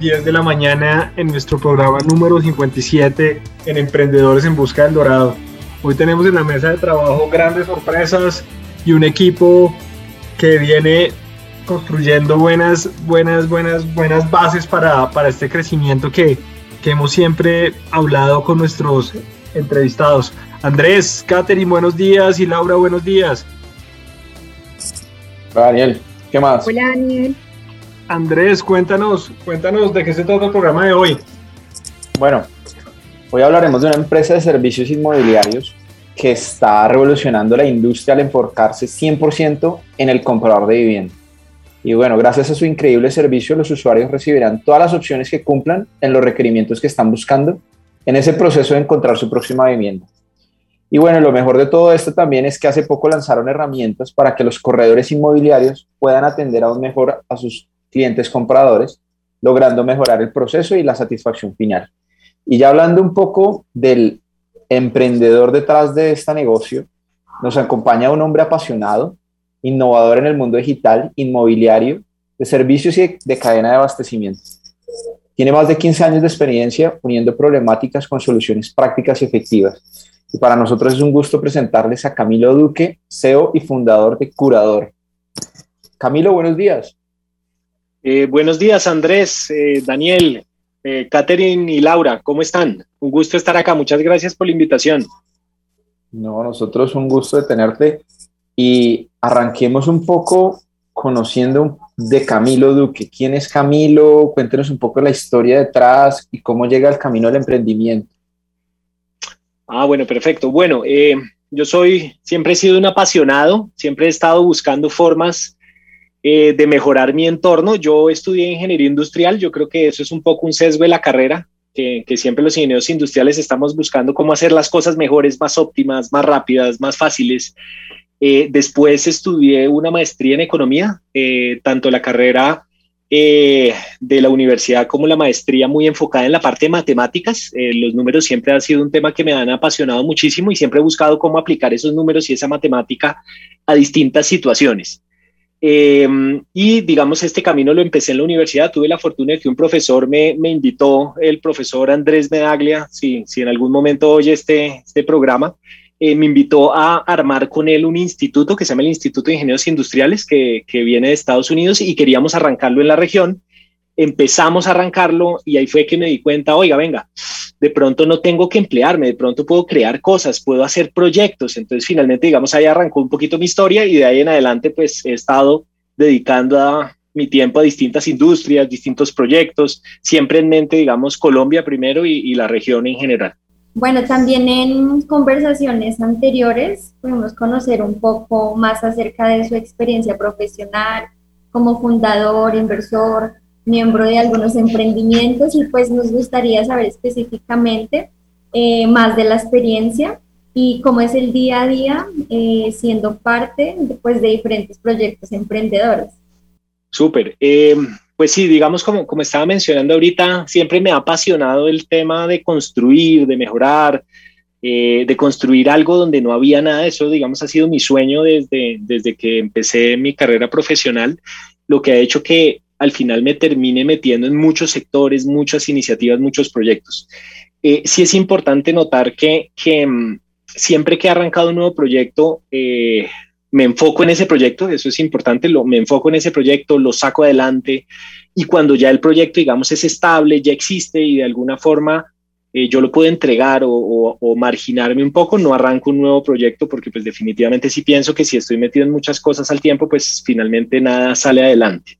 10 de la mañana en nuestro programa número 57 en Emprendedores en Busca del Dorado. Hoy tenemos en la mesa de trabajo grandes sorpresas y un equipo que viene construyendo buenas, buenas, buenas, buenas bases para, para este crecimiento que, que hemos siempre hablado con nuestros entrevistados. Andrés, Katherine, buenos días y Laura, buenos días. Daniel, ¿qué más? Hola, Daniel. Andrés, cuéntanos, cuéntanos de qué se trata el programa de hoy. Bueno, hoy hablaremos de una empresa de servicios inmobiliarios que está revolucionando la industria al enfocarse 100% en el comprador de vivienda. Y bueno, gracias a su increíble servicio, los usuarios recibirán todas las opciones que cumplan en los requerimientos que están buscando en ese proceso de encontrar su próxima vivienda. Y bueno, lo mejor de todo esto también es que hace poco lanzaron herramientas para que los corredores inmobiliarios puedan atender aún mejor a sus clientes compradores, logrando mejorar el proceso y la satisfacción final. Y ya hablando un poco del emprendedor detrás de este negocio, nos acompaña un hombre apasionado, innovador en el mundo digital, inmobiliario, de servicios y de, cadena de abastecimiento. Tiene más de 15 años de experiencia uniendo problemáticas con soluciones prácticas y efectivas. Y para nosotros es un gusto presentarles a Camilo Duque, CEO y fundador de Curador. Camilo, buenos días. Eh, buenos días, Andrés, eh, Daniel, eh, Catherine y Laura, ¿cómo están? Un gusto estar acá, muchas gracias por la invitación. No, nosotros un gusto de tenerte y arranquemos un poco conociendo de Camilo Duque. ¿Quién es Camilo? Cuéntenos un poco la historia detrás y cómo llega el camino del emprendimiento. Ah, bueno, perfecto. Bueno, yo soy, siempre he sido un apasionado, siempre he estado buscando formas eh, de mejorar mi entorno. Yo estudié ingeniería industrial, yo creo que eso es un poco un sesgo de la carrera, que, siempre los ingenieros industriales estamos buscando cómo hacer las cosas mejores, más óptimas, más rápidas, más fáciles. Eh, después estudié una maestría en economía, eh, tanto la carrera de la universidad como la maestría muy enfocada en la parte de matemáticas. los números siempre han sido un tema que me han apasionado muchísimo y siempre he buscado cómo aplicar esos números y esa matemática a distintas situaciones. Em, y digamos, este camino lo empecé en la universidad. Tuve la fortuna de que un profesor me, me invitó, el profesor Andrés Medaglia, si, si en algún momento oye este, este programa, eh, me invitó a armar con él un instituto que se llama el Instituto de Ingenieros Industriales, que, que viene de Estados Unidos y queríamos arrancarlo en la región. Empezamos a arrancarlo y ahí fue que me di cuenta, oiga, venga, de pronto no tengo que emplearme, de pronto puedo crear cosas, puedo hacer proyectos. Entonces, finalmente, digamos, ahí arrancó un poquito mi historia y de ahí en adelante, pues he estado dedicando mi tiempo a distintas industrias, distintos proyectos, siempre en mente, digamos, Colombia primero y, la región en general. Bueno, también en conversaciones anteriores pudimos conocer un poco más acerca de su experiencia profesional como fundador, inversor, miembro de algunos emprendimientos y pues nos gustaría saber específicamente eh, más de la experiencia y cómo es el día a día eh, siendo parte pues, de diferentes proyectos emprendedores. Súper. Eh, pues sí, digamos como, como estaba mencionando ahorita, siempre me ha apasionado el tema de construir, de mejorar, de construir algo donde no había nada. Eso, digamos, ha sido mi sueño desde, desde que empecé mi carrera profesional, lo que ha hecho que al final me termine metiendo en muchos sectores, muchas iniciativas, muchos proyectos. Eh, sí es importante notar que, mm, siempre que he arrancado un nuevo proyecto, eh, me enfoco en ese proyecto, eso es importante, lo, me enfoco en ese proyecto, lo saco adelante y cuando ya el proyecto, digamos, es estable, ya existe y de alguna forma eh, yo lo puedo entregar o, o, marginarme un poco, no arranco un nuevo proyecto porque pues definitivamente sí pienso que si estoy metido en muchas cosas al tiempo, pues finalmente nada sale adelante.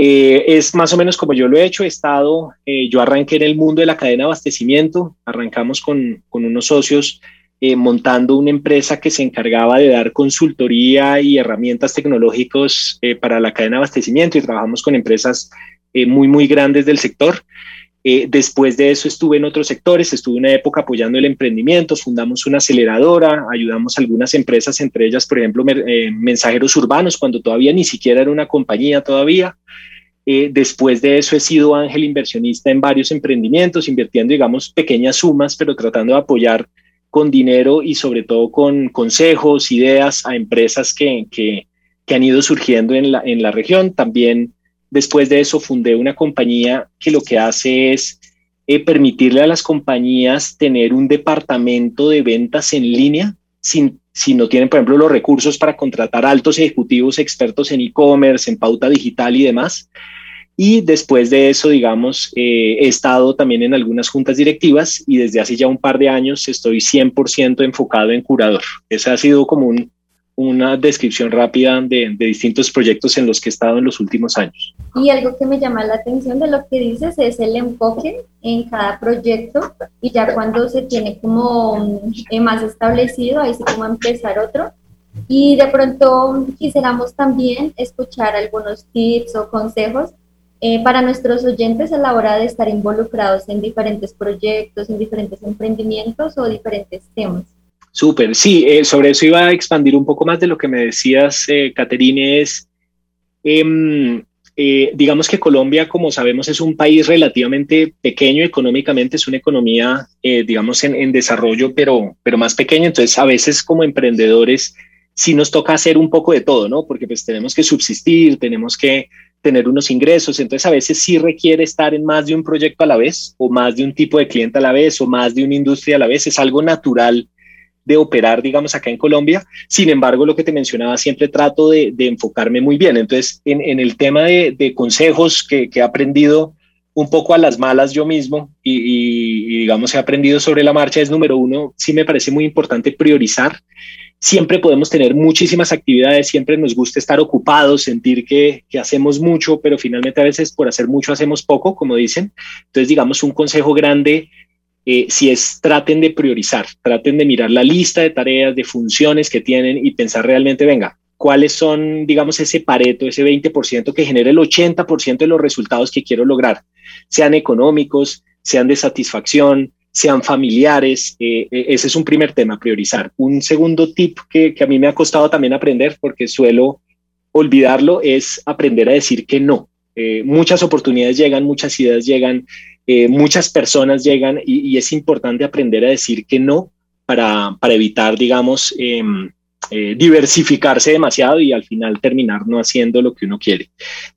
Eh, es más o menos como yo lo he hecho, he estado, eh, yo arranqué en el mundo de la cadena de abastecimiento, arrancamos con, con unos socios eh, montando una empresa que se encargaba de dar consultoría y herramientas tecnológicas para la cadena de abastecimiento y trabajamos con empresas muy, muy grandes del sector. Después de eso estuve en otros sectores, estuve una época apoyando el emprendimiento, fundamos una aceleradora, ayudamos a algunas empresas, entre ellas, por ejemplo, mensajeros urbanos, cuando todavía ni siquiera era una compañía todavía. Eh, después de eso he sido ángel inversionista en varios emprendimientos, invirtiendo, digamos, pequeñas sumas, pero tratando de apoyar con dinero y sobre todo con consejos, ideas a empresas que, que, han ido surgiendo en la, en la región. También después de eso fundé una compañía que lo que hace es eh, permitirle a las compañías tener un departamento de ventas en línea sin, si no tienen, por ejemplo, los recursos para contratar altos ejecutivos expertos en e-commerce, en pauta digital y demás. Y después de eso, digamos, eh, he estado también en algunas juntas directivas y desde hace ya un par de años estoy 100% enfocado en curador. Esa ha sido como una descripción rápida de, distintos proyectos en los que he estado en los últimos años. Y algo que me llama la atención de lo que dices es el enfoque en cada proyecto y ya cuando se tiene como eh, más establecido, ahí sí como empezar otro. Y de pronto quisiéramos también escuchar algunos tips o consejos eh, para nuestros oyentes a la hora de estar involucrados en diferentes proyectos, en diferentes emprendimientos o diferentes temas. Súper, sí, eh, sobre eso iba a expandir un poco más de lo que me decías, eh, Caterine, es, em, digamos que Colombia, como sabemos, es un país relativamente pequeño económicamente, es una economía, digamos, en, en, desarrollo, pero, pero más pequeña, entonces a veces como emprendedores sí nos toca hacer un poco de todo, ¿no? Porque pues tenemos que subsistir, tenemos que tener unos ingresos, entonces a veces sí requiere estar en más de un proyecto a la vez o más de un tipo de cliente a la vez o más de una industria a la vez, es algo natural de operar, digamos, acá en Colombia. Sin embargo, lo que te mencionaba, siempre trato de, enfocarme muy bien. Entonces, en, el tema de, consejos que, he aprendido un poco a las malas yo mismo y, digamos, he aprendido sobre la marcha, es número uno, sí me parece muy importante priorizar siempre podemos tener muchísimas actividades, siempre nos gusta estar ocupados, sentir que, hacemos mucho, pero finalmente a veces por hacer mucho hacemos poco, como dicen. Entonces, digamos, un consejo grande, eh, si es, traten de priorizar, traten de mirar la lista de tareas, de funciones que tienen y pensar realmente, venga, cuáles son, digamos, ese pareto, ese 20% que genera el 80% de los resultados que quiero lograr, sean económicos, sean de satisfacción, sean familiares. Eh, eh, ese es un primer tema, priorizar. Un segundo tip que, a mí me ha costado también aprender, porque suelo olvidarlo, es aprender a decir que no. Eh, muchas oportunidades llegan, muchas ideas llegan, muchas personas llegan y, es importante aprender a decir que no para, para evitar, digamos, em, eh, diversificarse demasiado y al final terminar no haciendo lo que uno quiere.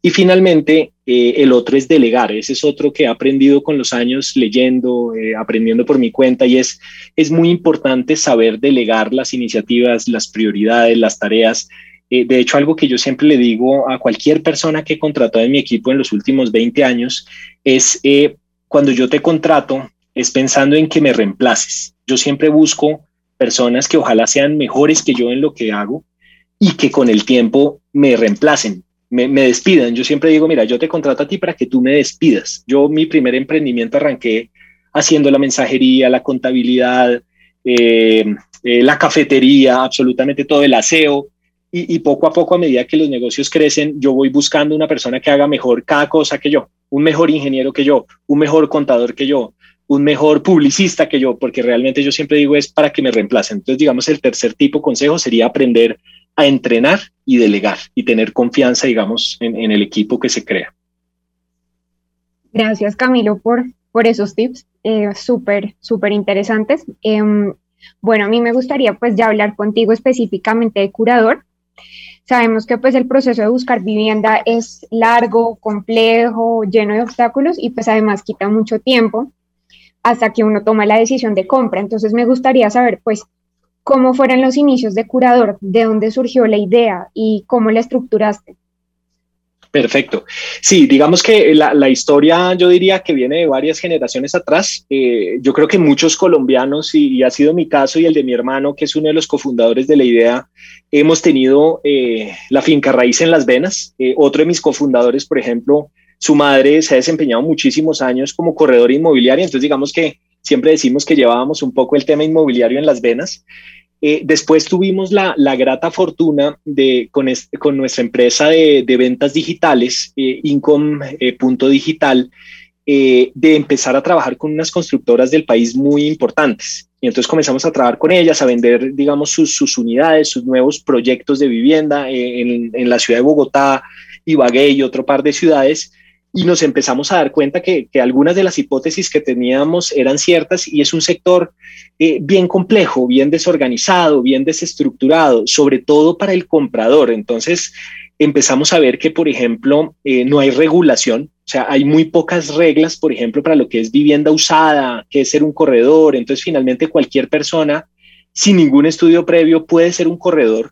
Y finalmente, eh, el otro es delegar. Ese es otro que he aprendido con los años leyendo, eh, aprendiendo por mi cuenta y es, es muy importante saber delegar las iniciativas, las prioridades, las tareas. de hecho, algo que yo siempre le digo a cualquier persona que he contratado en mi equipo en los últimos 20 años es cuando yo te contrato, es pensando en que me reemplaces. Yo siempre busco personas que ojalá sean mejores que yo en lo que hago y que con el tiempo me reemplacen, me, despidan. Yo siempre digo, mira, yo te contrato a ti para que tú me despidas. Yo mi primer emprendimiento arranqué haciendo la mensajería, la contabilidad, eh, eh, la cafetería, absolutamente todo el aseo. Y, poco a poco, a medida que los negocios crecen, yo voy buscando una persona que haga mejor cada cosa que yo, un mejor ingeniero que yo, un mejor contador que yo, un mejor publicista que yo, porque realmente yo siempre digo es para que me reemplacen. Entonces, digamos, el tercer tipo consejo sería aprender a entrenar y delegar y tener confianza, digamos, en, el equipo que se crea. Gracias, Camilo, por, por esos tips eh, súper, súper interesantes. Em, bueno, a mí me gustaría pues ya hablar contigo específicamente de curador. Sabemos que pues el proceso de buscar vivienda es largo, complejo, lleno de obstáculos y pues además quita mucho tiempo hasta que uno toma la decisión de compra. Entonces me gustaría saber, pues, cómo fueron los inicios de Curador, de dónde surgió la idea y cómo la estructuraste. Perfecto. Sí, digamos que la, historia yo diría que viene de varias generaciones atrás. Eh, yo creo que muchos colombianos, y, ha sido mi caso y el de mi hermano, que es uno de los cofundadores de la idea, hemos tenido eh, la finca raíz en las venas. Eh, otro de mis cofundadores, por ejemplo, su madre se ha desempeñado muchísimos años como corredor inmobiliario, entonces digamos que siempre decimos que llevábamos un poco el tema inmobiliario en las venas. Eh, después tuvimos la, grata fortuna de, con, con nuestra empresa de, ventas digitales, eh, Income.digital, eh, de empezar a trabajar con unas constructoras del país muy importantes. Y entonces comenzamos a trabajar con ellas, a vender, digamos, sus, unidades, sus nuevos proyectos de vivienda en, en, la ciudad de Bogotá, Ibagué y otro par de ciudades y nos empezamos a dar cuenta que, algunas de las hipótesis que teníamos eran ciertas y es un sector eh, bien complejo, bien desorganizado, bien desestructurado, sobre todo para el comprador. Entonces empezamos a ver que, por ejemplo, eh, no hay regulación, o sea, hay muy pocas reglas, por ejemplo, para lo que es vivienda usada, que es ser un corredor. Entonces, finalmente, cualquier persona sin ningún estudio previo puede ser un corredor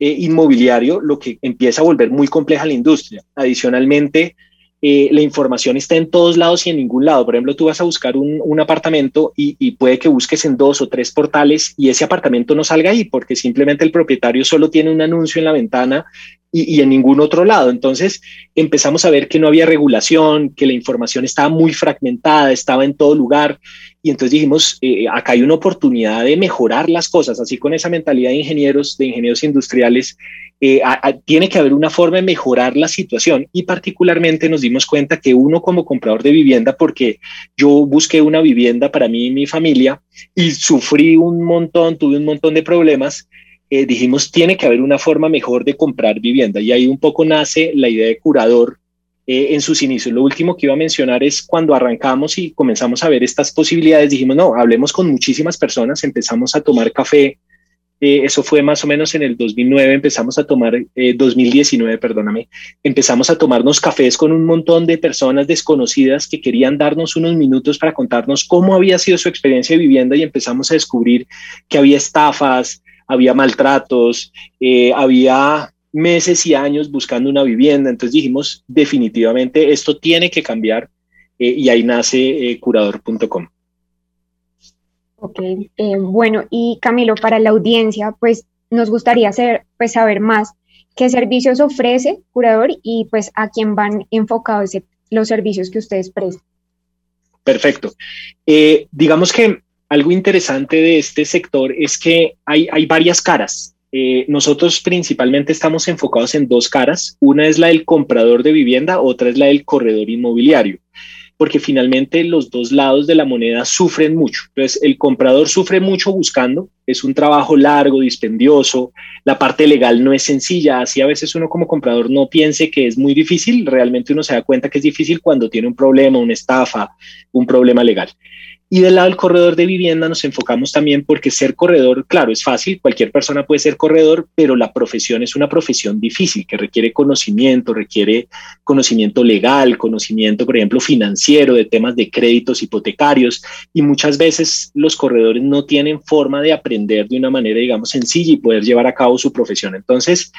eh, inmobiliario, lo que empieza a volver muy compleja la industria. Adicionalmente, eh, la información está en todos lados y en ningún lado. Por ejemplo, tú vas a buscar un, apartamento y, puede que busques en dos o tres portales y ese apartamento no salga ahí porque simplemente el propietario solo tiene un anuncio en la ventana y, en ningún otro lado. Entonces empezamos a ver que no había regulación, que la información estaba muy fragmentada, estaba en todo lugar. Y entonces dijimos, eh, acá hay una oportunidad de mejorar las cosas, así con esa mentalidad de ingenieros, de ingenieros industriales, eh, tiene que haber una forma de mejorar la situación y particularmente nos dimos cuenta que uno como comprador de vivienda, porque yo busqué una vivienda para mí y mi familia y sufrí un montón, tuve un montón de problemas, eh, dijimos, tiene que haber una forma mejor de comprar vivienda y ahí un poco nace la idea de curador. Eh, en sus inicios. Lo último que iba a mencionar es cuando arrancamos y comenzamos a ver estas posibilidades, dijimos, no, hablemos con muchísimas personas, empezamos a tomar café eh, eso fue más o menos en el 2009, empezamos a tomar, 2019, eh, perdóname, empezamos a tomarnos cafés con un montón de personas desconocidas que querían darnos unos minutos para contarnos cómo había sido su experiencia de vivienda y empezamos a descubrir que había estafas, había maltratos, eh, había meses y años buscando una vivienda. Entonces dijimos, definitivamente esto tiene que cambiar y ahí nace curador.com. Ok, eh, bueno, y Camilo, para la audiencia, pues nos gustaría hacer, pues, saber más qué servicios ofrece Curador y pues a quién van enfocados los servicios que ustedes prestan. Perfecto. Eh, digamos que algo interesante de este sector es que hay, hay varias caras. Eh, nosotros principalmente estamos enfocados en dos caras. Una es la del comprador de vivienda, otra es la del corredor inmobiliario porque finalmente los dos lados de la moneda sufren mucho. Entonces, el comprador sufre mucho buscando, es un trabajo largo, dispendioso, la parte legal no es sencilla, así a veces uno como comprador no piense que es muy difícil, realmente uno se da cuenta que es difícil cuando tiene un problema, una estafa, un problema legal. Y del lado del corredor de vivienda nos enfocamos también porque ser corredor, claro, es fácil, cualquier persona puede ser corredor, pero la profesión es una profesión difícil que requiere conocimiento, requiere conocimiento legal, conocimiento, por ejemplo, financiero, de temas de créditos hipotecarios, y muchas veces los corredores no tienen forma de aprender de una manera, digamos, sencilla y poder llevar a cabo su profesión. Entonces,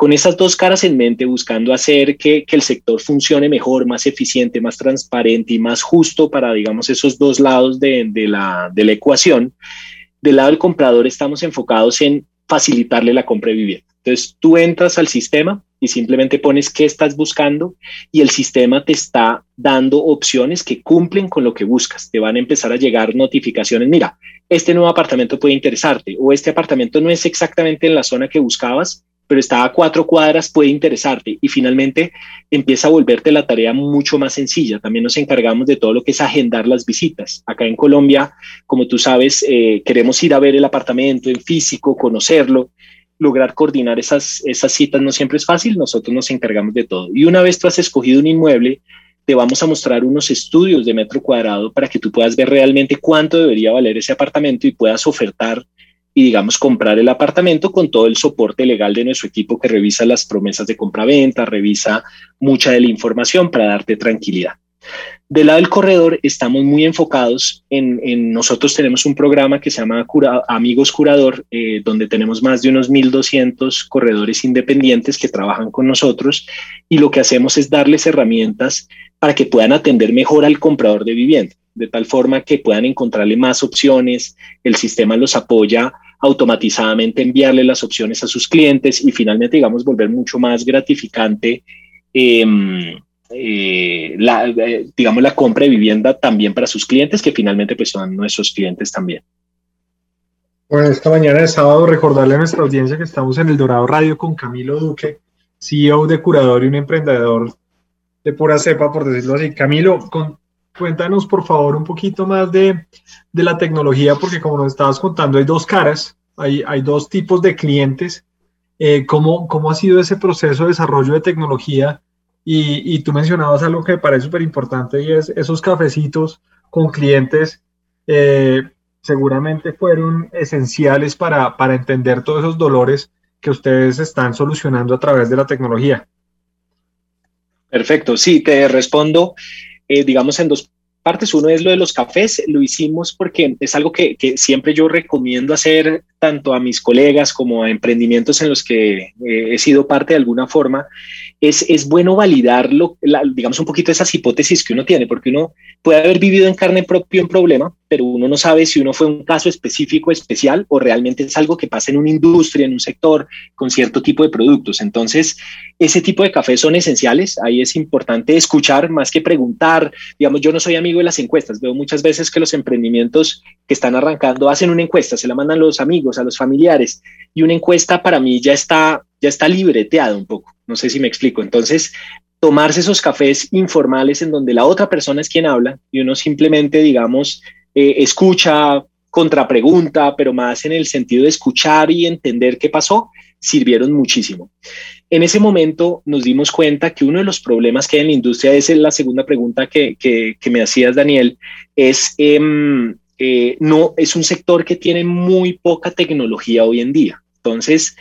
con estas dos caras en mente, buscando hacer que, el sector funcione mejor, más eficiente, más transparente y más justo para, digamos, esos dos lados de, la, de la ecuación, del lado del comprador estamos enfocados en facilitarle la compra de vivienda. Entonces, tú entras al sistema y simplemente pones qué estás buscando y el sistema te está dando opciones que cumplen con lo que buscas. Te van a empezar a llegar notificaciones. Mira, este nuevo apartamento puede interesarte o este apartamento no es exactamente en la zona que buscabas, pero está a cuatro cuadras, puede interesarte y finalmente empieza a volverte la tarea mucho más sencilla. También nos encargamos de todo lo que es agendar las visitas. Acá en Colombia, como tú sabes, eh, queremos ir a ver el apartamento en físico, conocerlo. Lograr coordinar esas, esas citas no siempre es fácil, nosotros nos encargamos de todo. Y una vez tú has escogido un inmueble, te vamos a mostrar unos estudios de metro cuadrado para que tú puedas ver realmente cuánto debería valer ese apartamento y puedas ofertar y digamos comprar el apartamento con todo el soporte legal de nuestro equipo que revisa las promesas de compra-venta, revisa mucha de la información para darte tranquilidad. Del lado del corredor estamos muy enfocados en, nosotros tenemos un programa que se llama Amigos Curador, eh, donde tenemos más de unos 1.200 corredores independientes que trabajan con nosotros y lo que hacemos es darles herramientas para que puedan atender mejor al comprador de vivienda, de tal forma que puedan encontrarle más opciones, el sistema los apoya automatizadamente enviarle las opciones a sus clientes y finalmente, digamos, volver mucho más gratificante em, eh, la, eh, digamos, la compra de vivienda también para sus clientes, que finalmente pues, son nuestros clientes también. Bueno, esta mañana de sábado recordarle a nuestra audiencia que estamos en el Dorado Radio con Camilo Duque, CEO de Curador y un emprendedor de pura cepa, por decirlo así. Camilo, cuéntanos por favor un poquito más de, de, la tecnología, porque como nos estabas contando, hay dos caras, hay, hay dos tipos de clientes. Eh, ¿cómo, ¿Cómo ha sido ese proceso de desarrollo de tecnología? Y, y tú mencionabas algo que me parece súper importante y es esos cafecitos con clientes. Eh, seguramente fueron esenciales para, para entender todos esos dolores que ustedes están solucionando a través de la tecnología. Perfecto, sí, te respondo, eh, digamos, en dos partes. Uno es lo de los cafés, lo hicimos porque es algo que, que, siempre yo recomiendo hacer tanto a mis colegas como a emprendimientos en los que eh, he sido parte de alguna forma, es, es bueno validarlo, digamos, un poquito esas hipótesis que uno tiene, porque uno puede haber vivido en carne propia un problema, pero uno no sabe si uno fue un caso específico, especial, o realmente es algo que pasa en una industria, en un sector, con cierto tipo de productos. Entonces, ese tipo de cafés son esenciales. Ahí es importante escuchar más que preguntar. Digamos, yo no soy amigo de las encuestas. Veo muchas veces que los emprendimientos que están arrancando hacen una encuesta, se la mandan los amigos, a los familiares, y una encuesta para mí ya está, ya está libreteada un poco. No sé si me explico. Entonces, tomarse esos cafés informales en donde la otra persona es quien habla y uno simplemente, digamos, eh, escucha, contrapregunta, pero más en el sentido de escuchar y entender qué pasó, sirvieron muchísimo. En ese momento nos dimos cuenta que uno de los problemas que hay en la industria, es la segunda pregunta que, que, me hacías, Daniel, es, em, eh, no, es un sector que tiene muy poca tecnología hoy en día. Entonces,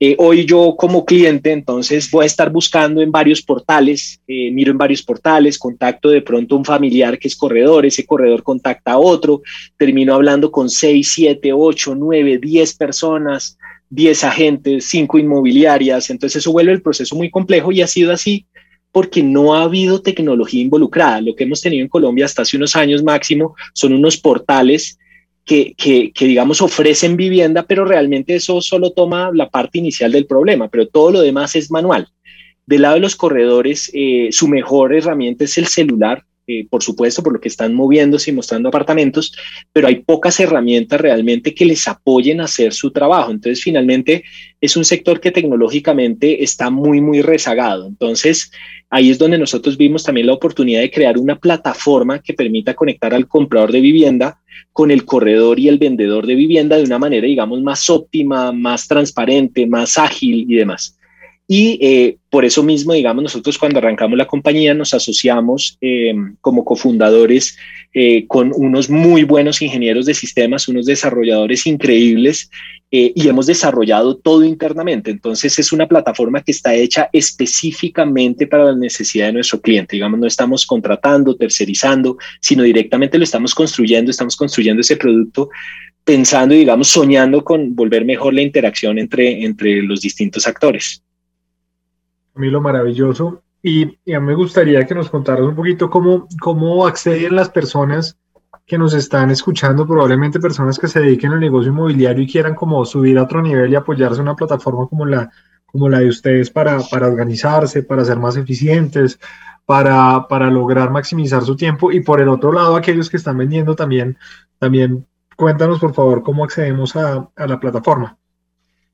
eh, hoy yo como cliente, entonces voy a estar buscando en varios portales, eh, miro en varios portales, contacto de pronto un familiar que es corredor, ese corredor contacta a otro, termino hablando con 6, 7, 8, 9, 10 personas, 10 agentes, 5 inmobiliarias, entonces eso vuelve el proceso muy complejo y ha sido así porque no ha habido tecnología involucrada. Lo que hemos tenido en Colombia hasta hace unos años máximo son unos portales que, que, digamos, ofrecen vivienda, pero realmente eso solo toma la parte inicial del problema, pero todo lo demás es manual. Del lado de los corredores, eh, su mejor herramienta es el celular, eh, por supuesto, por lo que están moviéndose y mostrando apartamentos, pero hay pocas herramientas realmente que les apoyen a hacer su trabajo. Entonces, finalmente, es un sector que tecnológicamente está muy, muy rezagado. Entonces, ahí es donde nosotros vimos también la oportunidad de crear una plataforma que permita conectar al comprador de vivienda con el corredor y el vendedor de vivienda de una manera, digamos, más óptima, más transparente, más ágil y demás. Y eh, por eso mismo, digamos, nosotros cuando arrancamos la compañía nos asociamos eh, como cofundadores eh, con unos muy buenos ingenieros de sistemas, unos desarrolladores increíbles y hemos desarrollado todo internamente. Entonces es una plataforma que está hecha específicamente para la necesidad de nuestro cliente. Digamos, no estamos contratando, tercerizando, sino directamente lo estamos construyendo, estamos construyendo ese producto pensando y, digamos, soñando con volver mejor la interacción entre, entre los distintos actores a mí lo maravilloso. Y, mí me gustaría que nos contaras un poquito cómo, cómo acceden las personas que nos están escuchando, probablemente personas que se dediquen al negocio inmobiliario y quieran como subir a otro nivel y apoyarse en una plataforma como la, como la de ustedes para, para organizarse, para ser más eficientes, para, para, lograr maximizar su tiempo. Y por el otro lado, aquellos que están vendiendo también, también cuéntanos por favor cómo accedemos a, a la plataforma.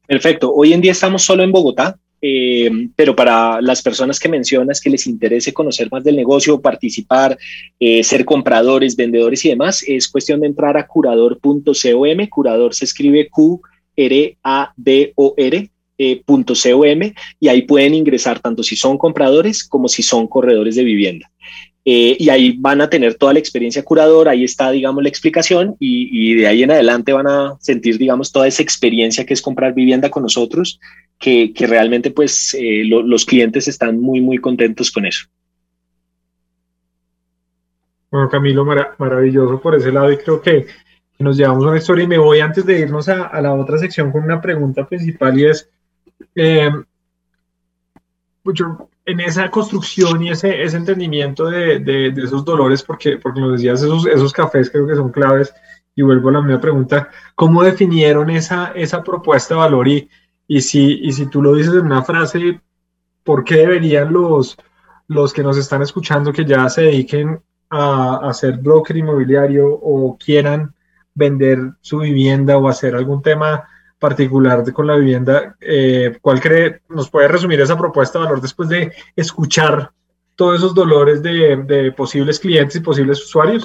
Perfecto. Hoy en día estamos solo en Bogotá. Eh, pero para las personas que mencionas que les interese conocer más del negocio, participar, eh, ser compradores, vendedores y demás, es cuestión de entrar a curador.com. Curador se escribe Q-R-A-D-O-R. Eh, y ahí pueden ingresar tanto si son compradores como si son corredores de vivienda. Eh, y ahí van a tener toda la experiencia curador, ahí está, digamos, la explicación y, de ahí en adelante van a sentir, digamos, toda esa experiencia que es comprar vivienda con nosotros, que, realmente pues eh, los clientes están muy, muy contentos con eso. Bueno, Camilo, maravilloso por ese lado y creo que nos llevamos una historia y me voy antes de irnos a, la otra sección con una pregunta principal y es, eh, en esa construcción y ese, ese entendimiento de, de, esos dolores, porque, porque nos decías, esos, esos cafés creo que son claves, y vuelvo a la misma pregunta, ¿cómo definieron esa, esa propuesta de valor? Y, y, si, y si tú lo dices en una frase, ¿por qué deberían los, los que nos están escuchando que ya se dediquen a, hacer broker inmobiliario o quieran vender su vivienda o hacer algún tema particular con la vivienda, eh, ¿cuál cree, nos puede resumir esa propuesta de valor después de escuchar todos esos dolores de, posibles clientes y posibles usuarios?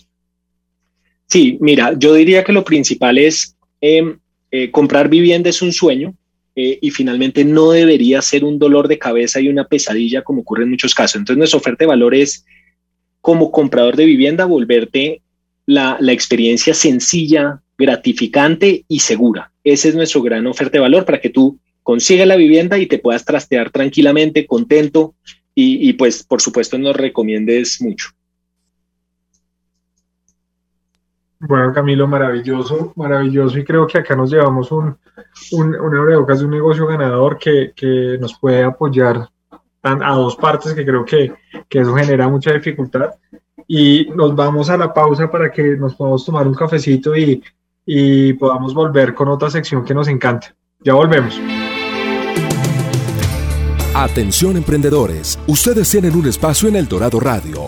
Sí, mira, yo diría que lo principal es em, eh, comprar vivienda es un sueño eh, y finalmente no debería ser un dolor de cabeza y una pesadilla como ocurre en muchos casos. Entonces nuestra oferta de valor es como comprador de vivienda volverte la, la experiencia sencilla, gratificante y segura. Ese es nuestro gran oferta de valor para que tú consigas la vivienda y te puedas trastear tranquilamente, contento y, pues por supuesto nos recomiendes mucho. Bueno, Camilo, maravilloso, maravilloso. Y creo que acá nos llevamos un, un, de un negocio ganador que, que, nos puede apoyar a dos partes, que creo que, que, eso genera mucha dificultad. Y nos vamos a la pausa para que nos podamos tomar un cafecito y y podamos volver con otra sección que nos encanta. Ya volvemos. Atención emprendedores, ustedes tienen un espacio en El Dorado Radio.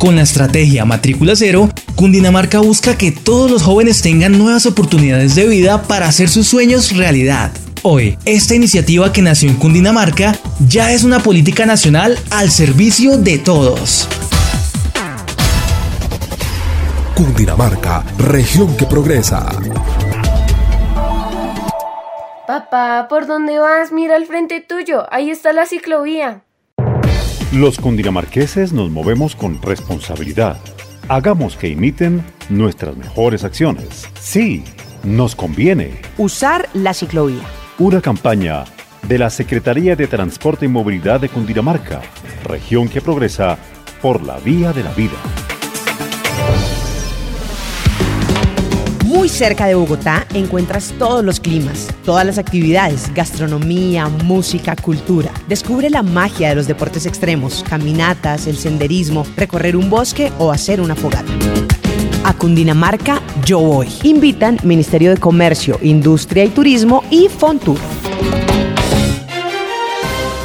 Con la estrategia Matrícula Cero, Cundinamarca busca que todos los jóvenes tengan nuevas oportunidades de vida para hacer sus sueños realidad. Hoy, esta iniciativa que nació en Cundinamarca ya es una política nacional al servicio de todos. Cundinamarca, región que progresa. Papá, ¿por dónde vas? Mira al frente tuyo, ahí está la ciclovía. Los cundinamarqueses nos movemos con responsabilidad. Hagamos que imiten nuestras mejores acciones. Sí, nos conviene. Usar la ciclovía. Una campaña de la Secretaría de Transporte y Movilidad de Cundinamarca, región que progresa por la vía de la vida. Cerca de Bogotá encuentras todos los climas, todas las actividades, gastronomía, música, cultura. Descubre la magia de los deportes extremos, caminatas, el senderismo, recorrer un bosque o hacer una fogata. A Cundinamarca yo voy. Invitan Ministerio de Comercio, Industria y Turismo y Fontur.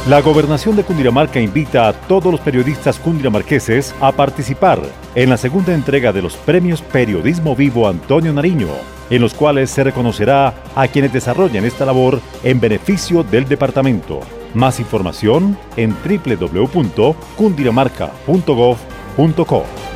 La gobernación de Cundinamarca invita a todos los periodistas cundinamarqueses a participar en la segunda entrega de los premios Periodismo Vivo Antonio Nariño, en los cuales se reconocerá a quienes desarrollan esta labor en beneficio del departamento. Más información en www.cundinamarca.gov.co.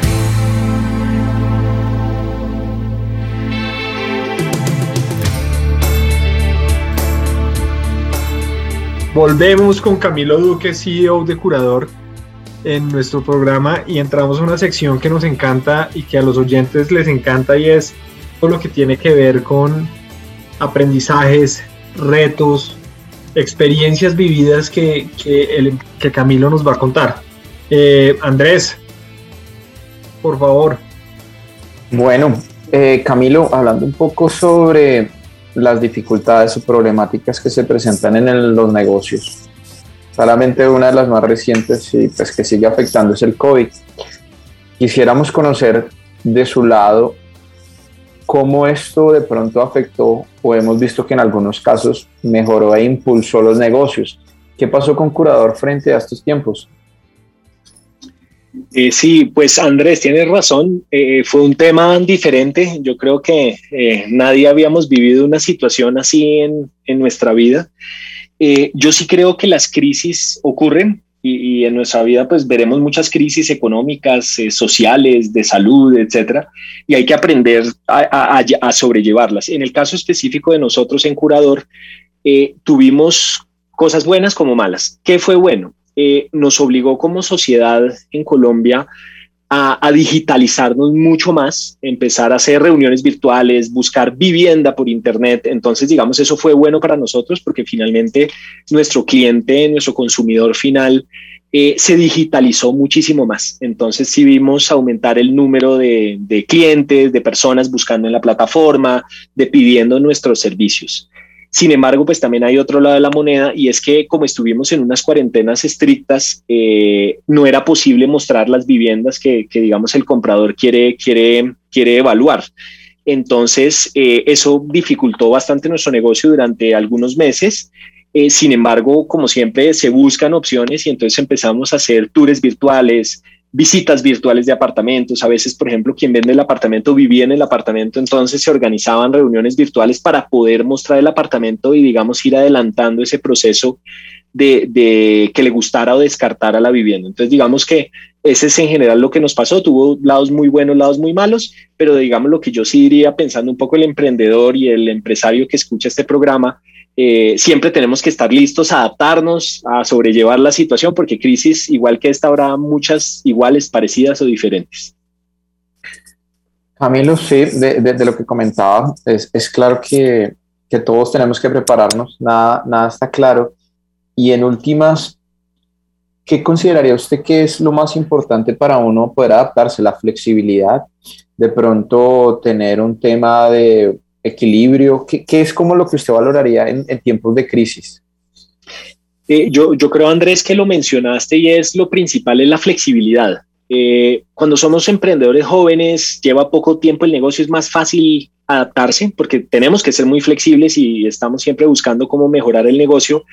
Volvemos con Camilo Duque, CEO de Curador, en nuestro programa y entramos a una sección que nos encanta y que a los oyentes les encanta y es todo lo que tiene que ver con aprendizajes, retos, experiencias vividas que, que Camilo nos va a contar. Eh, Andrés, por favor. Bueno, eh, Camilo, hablando un poco sobre las dificultades o problemáticas que se presentan en los negocios. Solamente una de las más recientes y pues que sigue afectando es el COVID. Quisiéramos conocer de su lado cómo esto de pronto afectó o hemos visto que en algunos casos mejoró e impulsó los negocios. ¿Qué pasó con Curador frente a estos tiempos? Eh, sí, pues Andrés, tienes razón. Eh, fue un tema diferente. Yo creo que eh, nadie habíamos vivido una situación así en, en nuestra vida. yo sí creo que las crisis ocurren y, en nuestra vida pues veremos muchas crisis económicas, sociales, de salud, etcétera, y hay que aprender a, a, a, sobrellevarlas. En el caso específico de nosotros en Curador, tuvimos cosas buenas como malas. ¿Qué fue bueno? Eh, nos obligó como sociedad en Colombia a, digitalizarnos mucho más, empezar a hacer reuniones virtuales, buscar vivienda por Internet. Entonces, digamos, eso fue bueno para nosotros porque finalmente nuestro cliente, nuestro consumidor final, eh, se digitalizó muchísimo más. Entonces, sí vimos aumentar el número de, de clientes, de personas buscando en la plataforma, de pidiendo nuestros servicios. Sin embargo, pues también hay otro lado de la moneda y es que como estuvimos en unas cuarentenas estrictas, eh, no era posible mostrar las viviendas que, digamos el comprador quiere, quiere, quiere evaluar. Entonces, eh, eso dificultó bastante nuestro negocio durante algunos meses. Eh, sin embargo, como siempre, se buscan opciones y entonces empezamos a hacer tours virtuales, visitas virtuales de apartamentos. A veces, por ejemplo, quien vende el apartamento vivía en el apartamento, entonces se organizaban reuniones virtuales para poder mostrar el apartamento y, digamos, ir adelantando ese proceso de, que le gustara o descartara la vivienda. Entonces, digamos que ese es en general lo que nos pasó. Tuvo lados muy buenos, lados muy malos, pero digamos lo que yo sí diría pensando un poco el emprendedor y el empresario que escucha este programa eh, siempre tenemos que estar listos a adaptarnos, a sobrellevar la situación, porque crisis, igual que esta, habrá muchas iguales, parecidas o diferentes. Camilo, sí, de, lo que comentaba, es, es claro que, que, todos tenemos que prepararnos, nada, nada está claro. Y en últimas, ¿qué consideraría usted que es lo más importante para uno poder adaptarse? La flexibilidad, de pronto tener un tema de equilibrio? ¿Qué, es como lo que usted valoraría en, tiempos de crisis? Eh, yo, yo creo, Andrés, que lo mencionaste y es lo principal, es la flexibilidad. Eh, cuando somos emprendedores jóvenes, lleva poco tiempo el negocio, es más fácil adaptarse porque tenemos que ser muy flexibles y estamos siempre buscando cómo mejorar el negocio.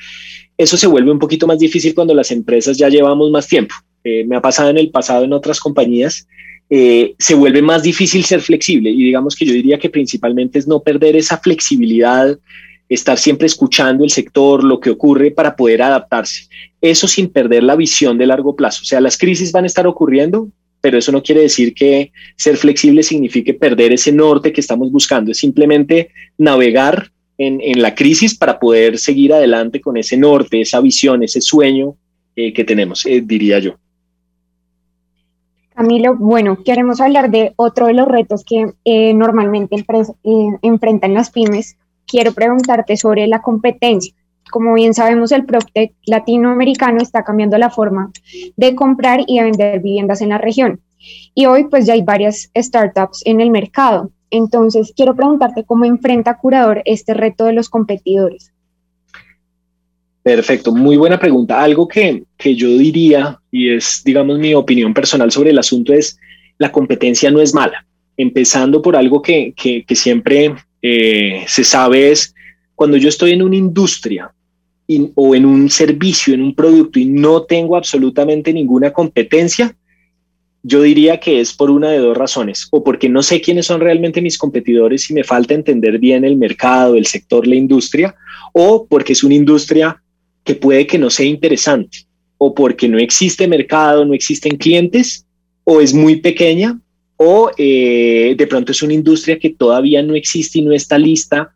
Eso se vuelve un poquito más difícil cuando las empresas ya llevamos más tiempo. Eh, me ha pasado en el pasado en otras compañías eh, se vuelve más difícil ser flexible. Y digamos que yo diría que principalmente es no perder esa flexibilidad, estar siempre escuchando el sector, lo que ocurre para poder adaptarse. Eso sin perder la visión de largo plazo. O sea, las crisis van a estar ocurriendo, pero eso no quiere decir que ser flexible signifique perder ese norte que estamos buscando. Es simplemente navegar en, la crisis para poder seguir adelante con ese norte, esa visión, ese sueño eh, que tenemos, eh, diría yo. Camilo, bueno, queremos hablar de otro de los retos que eh, normalmente eh, enfrentan las pymes. Quiero preguntarte sobre la competencia. Como bien sabemos, el PropTech latinoamericano está cambiando la forma de comprar y de vender viviendas en la región. Y hoy pues ya hay varias startups en el mercado. Entonces, quiero preguntarte cómo enfrenta Curador este reto de los competidores. Perfecto, muy buena pregunta. Algo que, yo diría, y es, digamos, mi opinión personal sobre el asunto, es la competencia no es mala. Empezando por algo que, siempre eh, se sabe es cuando yo estoy en una industria o en un servicio, en un producto y no tengo absolutamente ninguna competencia, yo diría que es por una de dos razones, o porque no sé quiénes son realmente mis competidores y me falta entender bien el mercado, el sector, la industria, o porque es una industria que puede que no sea interesante o porque no existe mercado, no existen clientes o es muy pequeña o eh, de pronto es una industria que todavía no existe y no está lista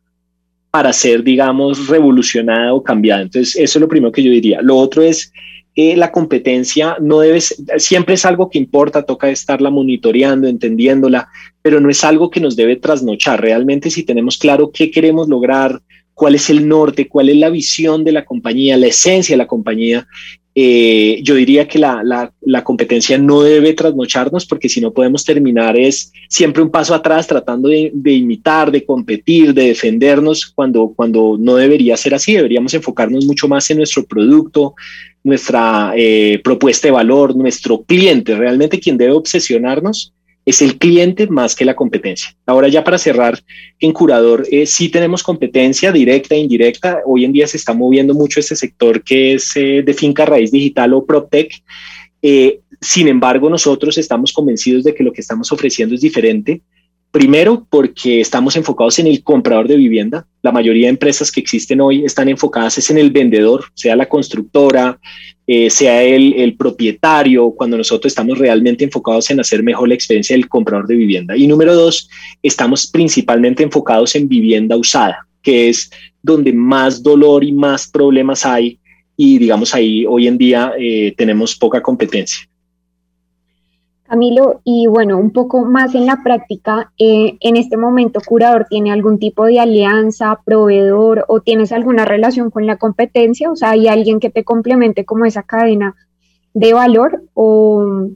para ser, digamos, revolucionada o cambiada. Entonces, eso es lo primero que yo diría. Lo otro es eh, la competencia no debe siempre es algo que importa, toca estarla monitoreando, entendiéndola, pero no es algo que nos debe trasnochar. Realmente si tenemos claro qué queremos lograr, cuál es el norte, cuál es la visión de la compañía, la esencia de la compañía. Eh, yo diría que la, la, competencia no debe trasnocharnos porque si no podemos terminar es siempre un paso atrás tratando de, imitar, de competir, de defendernos cuando, cuando no debería ser así. Deberíamos enfocarnos mucho más en nuestro producto, nuestra eh, propuesta de valor, nuestro cliente. Realmente quien debe obsesionarnos es el cliente más que la competencia. Ahora ya para cerrar, en Curador eh, sí tenemos competencia directa e indirecta. Hoy en día se está moviendo mucho ese sector que es eh, de finca raíz digital o PropTech. Eh, sin embargo, nosotros estamos convencidos de que lo que estamos ofreciendo es diferente. Primero, porque estamos enfocados en el comprador de vivienda. La mayoría de empresas que existen hoy están enfocadas en el vendedor, sea la constructora, eh, sea el, propietario, cuando nosotros estamos realmente enfocados en hacer mejor la experiencia del comprador de vivienda. Y número dos, estamos principalmente enfocados en vivienda usada, que es donde más dolor y más problemas hay y digamos ahí hoy en día eh, tenemos poca competencia. Camilo, y bueno, un poco más en la práctica, eh, en este momento, Curador tiene algún tipo de alianza, proveedor o tienes alguna relación con la competencia, o sea, hay alguien que te complemente como esa cadena de valor o,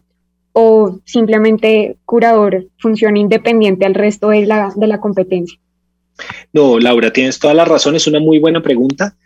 o simplemente Curador funciona independiente al resto de la, de la competencia. No, Laura, tienes toda la razón, es una muy buena pregunta.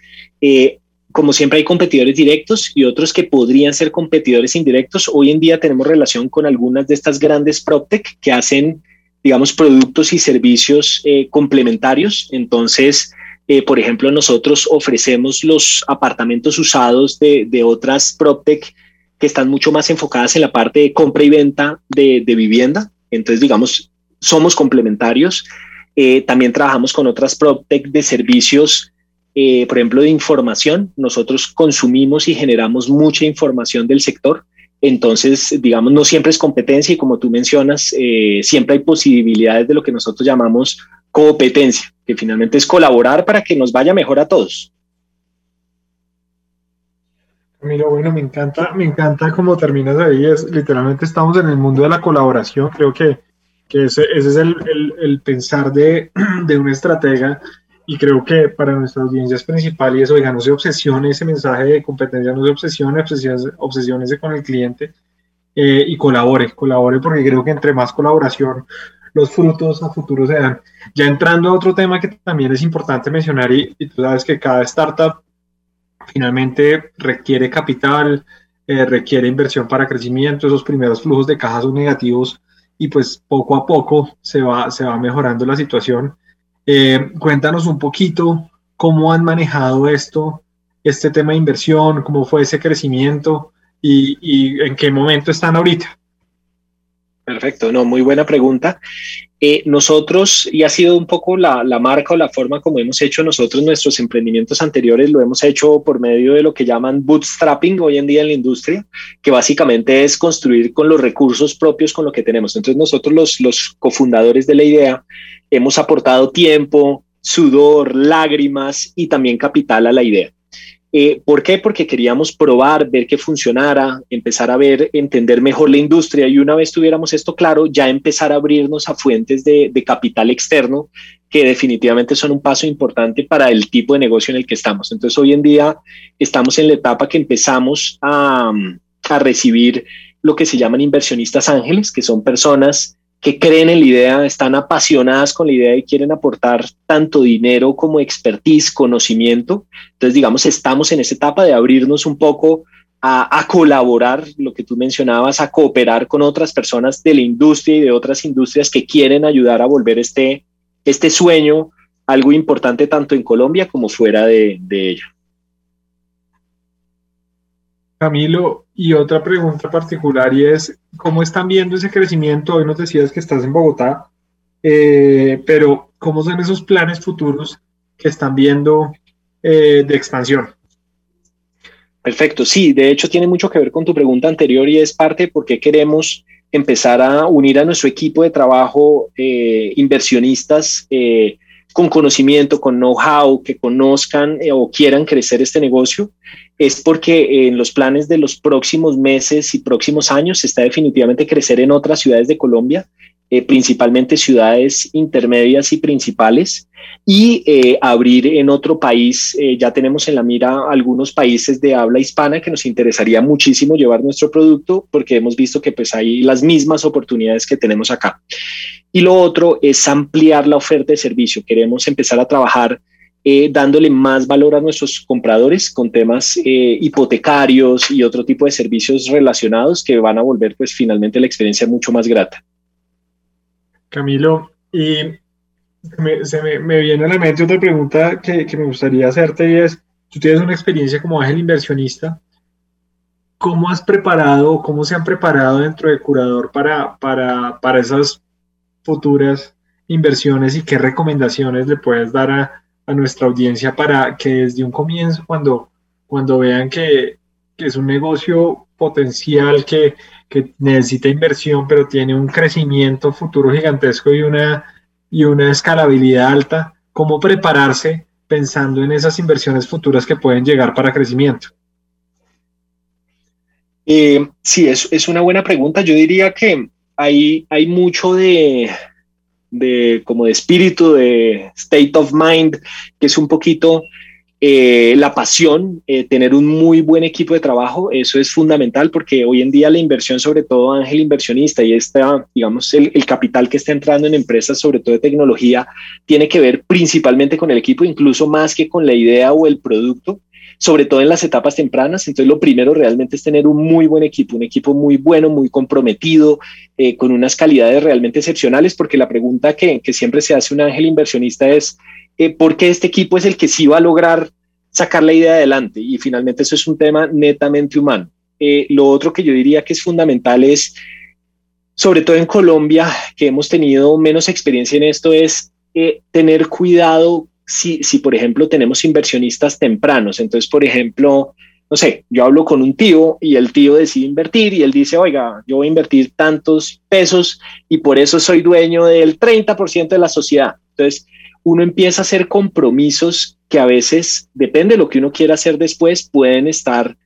Eh, como siempre hay competidores directos y otros que podrían ser competidores indirectos. Hoy en día tenemos relación con algunas de estas grandes PropTech que hacen, digamos, productos y servicios eh, complementarios. Entonces, eh, por ejemplo, nosotros ofrecemos los apartamentos usados de, de, otras PropTech que están mucho más enfocadas en la parte de compra y venta de, de vivienda. Entonces, digamos, somos complementarios. Eh, también trabajamos con otras PropTech de servicios eh, por ejemplo, de información. Nosotros consumimos y generamos mucha información del sector. Entonces, digamos, no siempre es competencia y como tú mencionas, eh, siempre hay posibilidades de lo que nosotros llamamos competencia, que finalmente es colaborar para que nos vaya mejor a todos. Mira, bueno, me encanta, me encanta cómo terminas ahí. Es, literalmente estamos en el mundo de la colaboración. Creo que, que ese, ese es el, el, el pensar de, de un estratega y creo que para nuestra audiencia es principal y es, oiga, no se obsesione ese mensaje de competencia, no se obsesione, obsesione, con el cliente eh, y colabore, colabore porque creo que entre más colaboración los frutos a futuro se dan. Ya entrando a otro tema que también es importante mencionar y, tú sabes que cada startup finalmente requiere capital, eh, requiere inversión para crecimiento, esos primeros flujos de caja son negativos y pues poco a poco se va, se va mejorando la situación. Eh, cuéntanos un poquito cómo han manejado esto, este tema de inversión, cómo fue ese crecimiento y, en qué momento están ahorita. Perfecto, no, muy buena pregunta. Eh, nosotros, y ha sido un poco la, la, marca o la forma como hemos hecho nosotros nuestros emprendimientos anteriores, lo hemos hecho por medio de lo que llaman bootstrapping hoy en día en la industria, que básicamente es construir con los recursos propios con lo que tenemos. Entonces nosotros los, los cofundadores de la idea hemos aportado tiempo, sudor, lágrimas y también capital a la idea. Eh, ¿Por qué? Porque queríamos probar, ver que funcionara, empezar a ver, entender mejor la industria y una vez tuviéramos esto claro, ya empezar a abrirnos a fuentes de, de, capital externo que definitivamente son un paso importante para el tipo de negocio en el que estamos. Entonces hoy en día estamos en la etapa que empezamos a, a recibir lo que se llaman inversionistas ángeles, que son personas que creen en la idea, están apasionadas con la idea y quieren aportar tanto dinero como expertise, conocimiento. Entonces, digamos, estamos en esa etapa de abrirnos un poco a, colaborar, lo que tú mencionabas, a cooperar con otras personas de la industria y de otras industrias que quieren ayudar a volver este, este sueño algo importante tanto en Colombia como fuera de, de ella. Camilo, y otra pregunta particular y es, ¿cómo están viendo ese crecimiento? Hoy nos decías que estás en Bogotá, eh, pero ¿cómo son esos planes futuros que están viendo eh, de expansión? Perfecto, sí, de hecho tiene mucho que ver con tu pregunta anterior y es parte de por qué queremos empezar a unir a nuestro equipo de trabajo eh, inversionistas con conocimiento, con know-how, que conozcan o quieran crecer este negocio, es porque en los planes de los próximos meses y próximos años está definitivamente crecer en otras ciudades de Colombia eh, principalmente ciudades intermedias y principales, y eh, abrir en otro país. Eh, ya tenemos en la mira algunos países de habla hispana que nos interesaría muchísimo llevar nuestro producto porque hemos visto que pues hay las mismas oportunidades que tenemos acá. Y lo otro es ampliar la oferta de servicio. Queremos empezar a trabajar dándole más valor a nuestros compradores con temas hipotecarios y otro tipo de servicios relacionados que van a volver pues finalmente la experiencia mucho más grata. Camilo, y me, se me, me, viene a la mente otra pregunta que, que, me gustaría hacerte y es, tú tienes una experiencia como ángel inversionista, ¿cómo has preparado, cómo se han preparado dentro de Curador para, para, para esas futuras inversiones y qué recomendaciones le puedes dar a, a nuestra audiencia para que desde un comienzo, cuando, cuando vean que, es un negocio potencial que, que, necesita inversión, pero tiene un crecimiento futuro gigantesco y una, y una escalabilidad alta, cómo prepararse pensando en esas inversiones futuras que pueden llegar para crecimiento? Eh, sí, es, es, una buena pregunta. Yo diría que hay, hay mucho de, de, como de espíritu, de state of mind, que es un poquito eh, la pasión, eh, tener un muy buen equipo de trabajo, eso es fundamental porque hoy en día la inversión, sobre todo Ángel Inversionista y esta, digamos, el, el, capital que está entrando en empresas, sobre todo de tecnología, tiene que ver principalmente con el equipo, incluso más que con la idea o el producto sobre todo en las etapas tempranas. Entonces, lo primero realmente es tener un muy buen equipo, un equipo muy bueno, muy comprometido, eh, con unas calidades realmente excepcionales, porque la pregunta que, siempre se hace un ángel inversionista es, eh, ¿por qué este equipo es el que sí va a lograr sacar la idea adelante? Y finalmente eso es un tema netamente humano. Eh, lo otro que yo diría que es fundamental es, sobre todo en Colombia, que hemos tenido menos experiencia en esto, es eh, tener cuidado si, si, por ejemplo, tenemos inversionistas tempranos. Entonces, por ejemplo, no sé, yo hablo con un tío y el tío decide invertir y él dice, oiga, yo voy a invertir tantos pesos y por eso soy dueño del 30% de la sociedad. Entonces, uno empieza a hacer compromisos que a veces, depende de lo que uno quiera hacer después, pueden estar,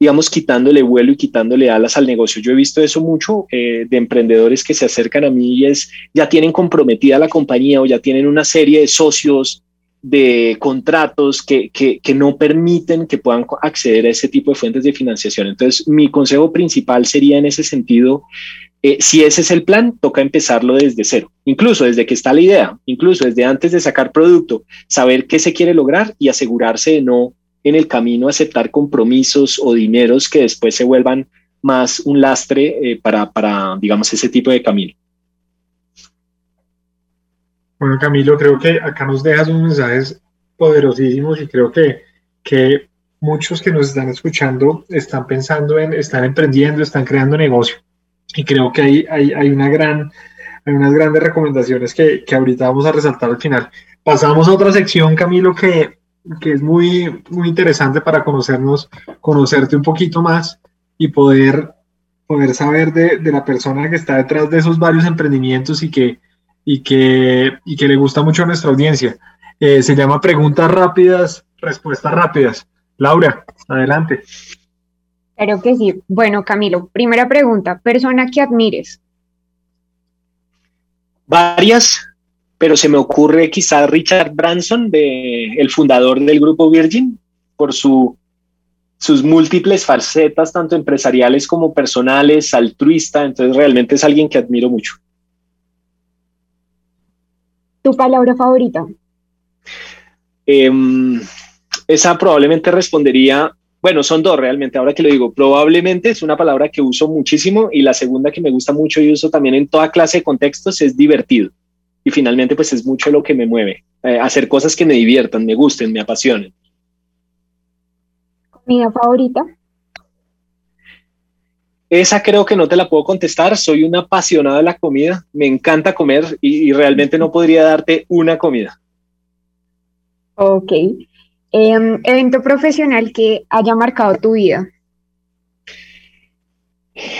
digamos, quitándole vuelo y quitándole alas al negocio. Yo he visto eso mucho eh, de emprendedores que se acercan a mí y es, ya tienen comprometida la compañía o ya tienen una serie de socios de contratos que, que, no permiten que puedan acceder a ese tipo de fuentes de financiación. Entonces, mi consejo principal sería en ese sentido, eh, si ese es el plan, toca empezarlo desde cero, incluso desde que está la idea, incluso desde antes de sacar producto, saber qué se quiere lograr y asegurarse de no en el camino aceptar compromisos o dineros que después se vuelvan más un lastre eh, para, para, digamos, ese tipo de camino. Bueno, Camilo, creo que acá nos dejas unos mensajes poderosísimos y creo que, que muchos que nos están escuchando están pensando en, están emprendiendo, están creando negocio. Y creo que hay, hay, hay una gran, hay unas grandes recomendaciones que, que, ahorita vamos a resaltar al final. Pasamos a otra sección, Camilo, que, que es muy, muy interesante para conocernos, conocerte un poquito más y poder, poder saber de, de la persona que está detrás de esos varios emprendimientos y que, y que, y que le gusta mucho a nuestra audiencia. Eh, se llama Preguntas Rápidas, Respuestas Rápidas. Laura, adelante. Claro que sí. Bueno, Camilo, primera pregunta, persona que admires. Varias, pero se me ocurre quizá Richard Branson, de, el fundador del grupo Virgin, por su, sus múltiples facetas, tanto empresariales como personales, altruista, entonces realmente es alguien que admiro mucho. ¿Tu palabra favorita? Eh, esa probablemente respondería, bueno, son dos realmente, ahora que lo digo, probablemente es una palabra que uso muchísimo y la segunda que me gusta mucho y uso también en toda clase de contextos es divertido. Y finalmente pues es mucho lo que me mueve, eh, hacer cosas que me diviertan, me gusten, me apasionen. ¿Comida favorita? Esa creo que no te la puedo contestar. Soy un apasionado de la comida. Me encanta comer y, y realmente no podría darte una comida. Ok. Eh, evento profesional que haya marcado tu vida.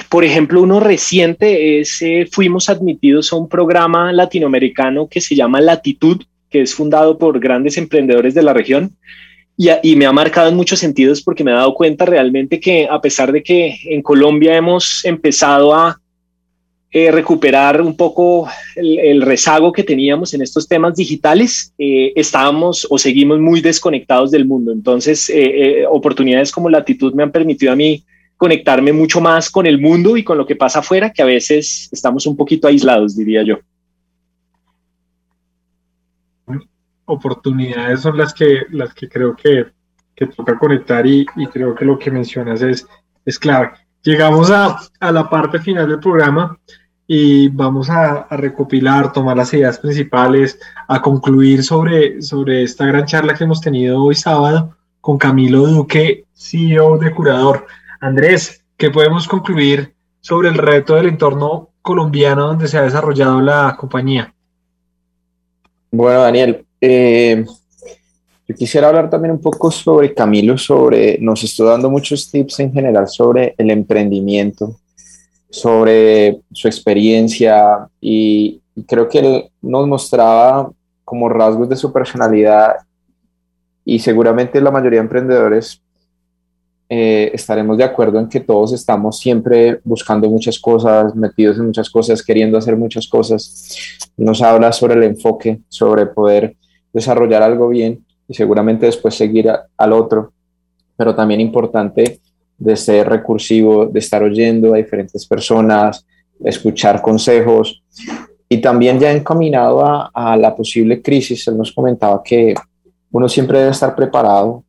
Por ejemplo, uno reciente es, eh, fuimos admitidos a un programa latinoamericano que se llama Latitud, que es fundado por grandes emprendedores de la región y, y, me ha marcado en muchos sentidos porque me he dado cuenta realmente que a pesar de que en Colombia hemos empezado a eh, recuperar un poco el, rezago que teníamos en estos temas digitales, eh, estábamos o seguimos muy desconectados del mundo. Entonces, eh, oportunidades como Latitud me han permitido a mí conectarme mucho más con el mundo y con lo que pasa afuera, que a veces estamos un poquito aislados, diría yo. Oportunidades son las que, las que creo que, que toca conectar y, y, creo que lo que mencionas es, es clave. Llegamos a, a, la parte final del programa y vamos a, a, recopilar, tomar las ideas principales, a concluir sobre, sobre esta gran charla que hemos tenido hoy sábado con Camilo Duque, CEO de Curador. Andrés, ¿qué podemos concluir sobre el reto del entorno colombiano donde se ha desarrollado la compañía? Bueno, Daniel, eh, yo quisiera hablar también un poco sobre Camilo, sobre, nos estoy dando muchos tips en general sobre el emprendimiento, sobre su experiencia y, creo que él nos mostraba como rasgos de su personalidad y seguramente la mayoría de emprendedores eh, estaremos de acuerdo en que todos estamos siempre buscando muchas cosas, metidos en muchas cosas, queriendo hacer muchas cosas. Nos habla sobre el enfoque, sobre poder desarrollar algo bien y seguramente después seguir al otro, pero también importante de ser recursivo, de estar oyendo a diferentes personas, escuchar consejos y también ya encaminado a, a la posible crisis, él nos comentaba que uno siempre debe estar preparado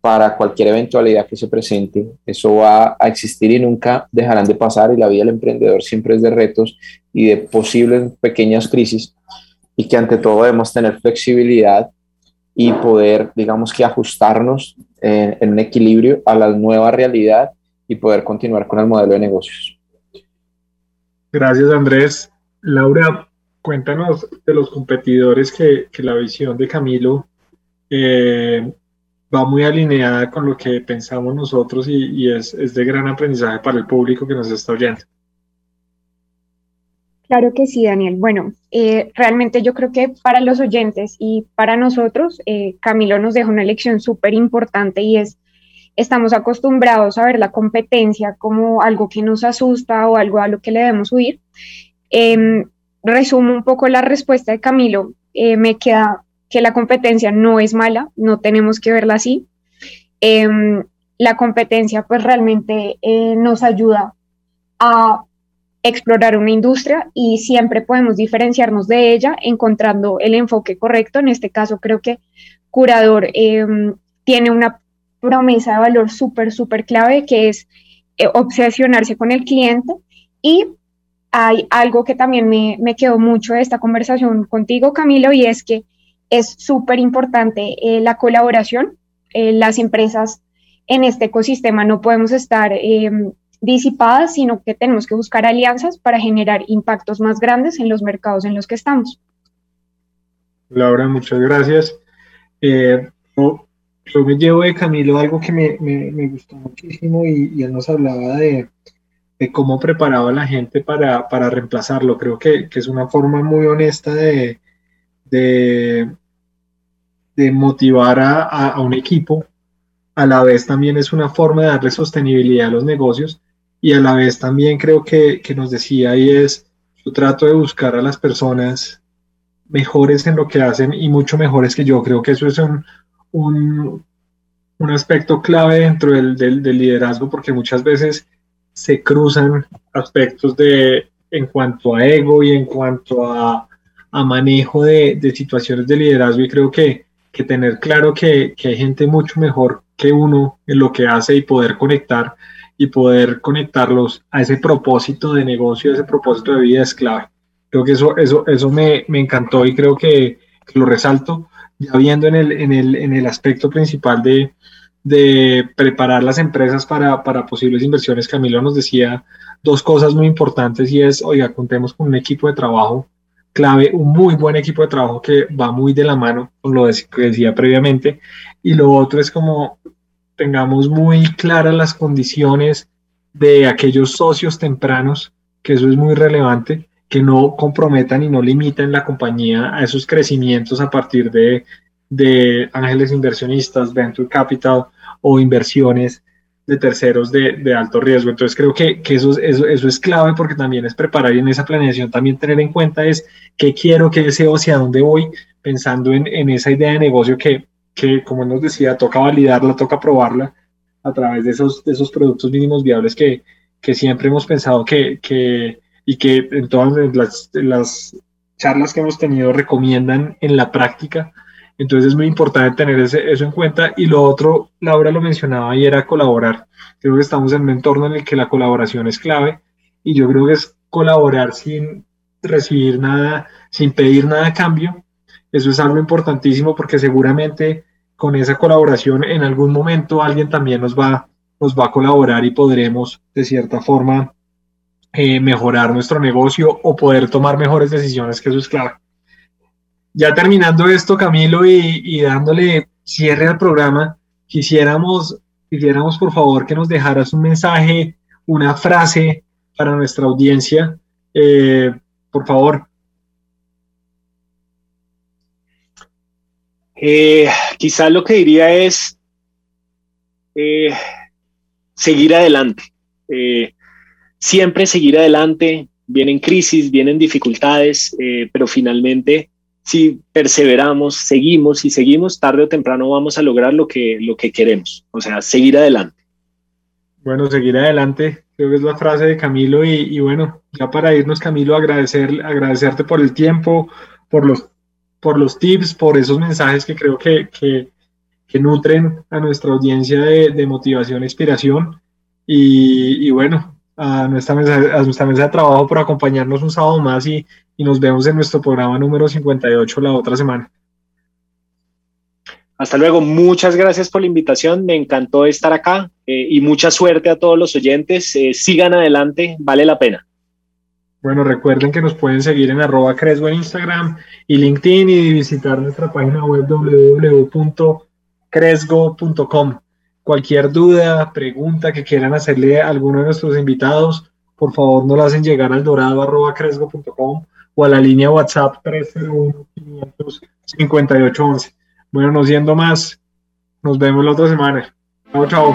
para cualquier eventualidad que se presente. Eso va a existir y nunca dejarán de pasar y la vida del emprendedor siempre es de retos y de posibles pequeñas crisis y que ante todo debemos tener flexibilidad y poder, digamos que ajustarnos en, en un equilibrio a la nueva realidad y poder continuar con el modelo de negocios. Gracias, Andrés. Laura, cuéntanos de los competidores que, que la visión de Camilo eh, va muy alineada con lo que pensamos nosotros y, y es, es, de gran aprendizaje para el público que nos está oyendo. Claro que sí, Daniel. Bueno, eh, realmente yo creo que para los oyentes y para nosotros, eh, Camilo nos deja una lección súper importante y es, estamos acostumbrados a ver la competencia como algo que nos asusta o algo a lo que le debemos huir. Eh, resumo un poco la respuesta de Camilo. Eh, me queda que la competencia no es mala, no tenemos que verla así. Em, la competencia pues realmente nos ayuda a explorar una industria y siempre podemos diferenciarnos de ella encontrando el enfoque correcto. En este caso creo que Curador eh, tiene una promesa de valor súper, súper clave que es eh, obsesionarse con el cliente y hay algo que también me, me, quedó mucho de esta conversación contigo, Camilo, y es que es súper importante eh, la colaboración. Eh, las empresas en este ecosistema no podemos estar em, disipadas, sino que tenemos que buscar alianzas para generar impactos más grandes en los mercados en los que estamos. Laura, muchas gracias. Eh, yo, me llevo de Camilo algo que me, me, gustó muchísimo y, él nos hablaba de, de cómo preparaba a la gente para, para reemplazarlo. Creo que, que, es una forma muy honesta de, de, de motivar a, a, a un equipo. A la vez también es una forma de darle sostenibilidad a los negocios y a la vez también creo que, que, nos decía y es, yo trato de buscar a las personas mejores en lo que hacen y mucho mejores que yo. Creo que eso es un, un, un aspecto clave dentro del, del, del, liderazgo porque muchas veces se cruzan aspectos de en cuanto a ego y en cuanto a, a manejo de, de, situaciones de liderazgo y creo que, que tener claro que, que hay gente mucho mejor que uno en lo que hace y poder conectar y poder conectarlos a ese propósito de negocio, a ese propósito de vida es clave. Creo que eso, eso, eso me, me encantó y creo que, lo resalto, ya viendo en el, en el, en el aspecto principal de, de preparar las empresas para, para, posibles inversiones. Camilo nos decía dos cosas muy importantes y es, oiga, contemos con un equipo de trabajo clave, un muy buen equipo de trabajo que va muy de la mano con lo que decía previamente. Y lo otro es como tengamos muy claras las condiciones de aquellos socios tempranos, que eso es muy relevante, que no comprometan y no limiten la compañía a esos crecimientos a partir de, de ángeles inversionistas, venture capital o inversiones de terceros de, de alto riesgo. Entonces creo que, que eso, eso, eso, es clave porque también es preparar y en esa planeación también tener en cuenta es qué quiero, qué deseo, hacia dónde voy, pensando en, en esa idea de negocio que, que, como nos decía, toca validarla, toca probarla a través de esos, esos productos mínimos viables que, que siempre hemos pensado que, que, y que en todas las, las charlas que hemos tenido recomiendan en la práctica. Entonces es muy importante tener ese, eso en cuenta. Y lo otro, Laura lo mencionaba y era colaborar. Creo que estamos en un entorno en el que la colaboración es clave y yo creo que es colaborar sin recibir nada, sin pedir nada a cambio, eso es algo importantísimo porque seguramente con esa colaboración en algún momento alguien también nos va, nos va a colaborar y podremos de cierta forma eh, mejorar nuestro negocio o poder tomar mejores decisiones, que eso es clave. Ya terminando esto, Camilo, y, dándole cierre al programa, quisiéramos, quisiéramos por favor que nos dejaras un mensaje, una frase para nuestra audiencia. Eh, por favor. Eh, quizás lo que diría es seguir adelante. Siempre seguir adelante, vienen crisis, vienen dificultades, eh, pero finalmente si perseveramos, seguimos y seguimos, tarde o temprano vamos a lograr lo que, lo que queremos, o sea, seguir adelante. Bueno, seguir adelante, creo que es la frase de Camilo y, bueno, ya para irnos Camilo, agradecer, agradecerte por el tiempo, por los, por los tips, por esos mensajes que creo que, que, nutren a nuestra audiencia de, motivación e inspiración. Y, bueno, a nuestra, mesa, a nuestra mesa de trabajo por acompañarnos un sábado más y, y nos vemos en nuestro programa número 58 la otra semana. Hasta luego, muchas gracias por la invitación, me encantó estar acá eh, y mucha suerte a todos los oyentes, eh, sigan adelante, vale la pena. Bueno, recuerden que nos pueden seguir en arroba Cresgo en Instagram y LinkedIn y visitar nuestra página web www.cresgo.com. Cualquier duda, pregunta que quieran hacerle a alguno de nuestros invitados, por favor no la hacen llegar al dorado.cresgo.com o a la línea WhatsApp 301 5811 Bueno, no siendo más, nos vemos la otra semana. Chao, chao.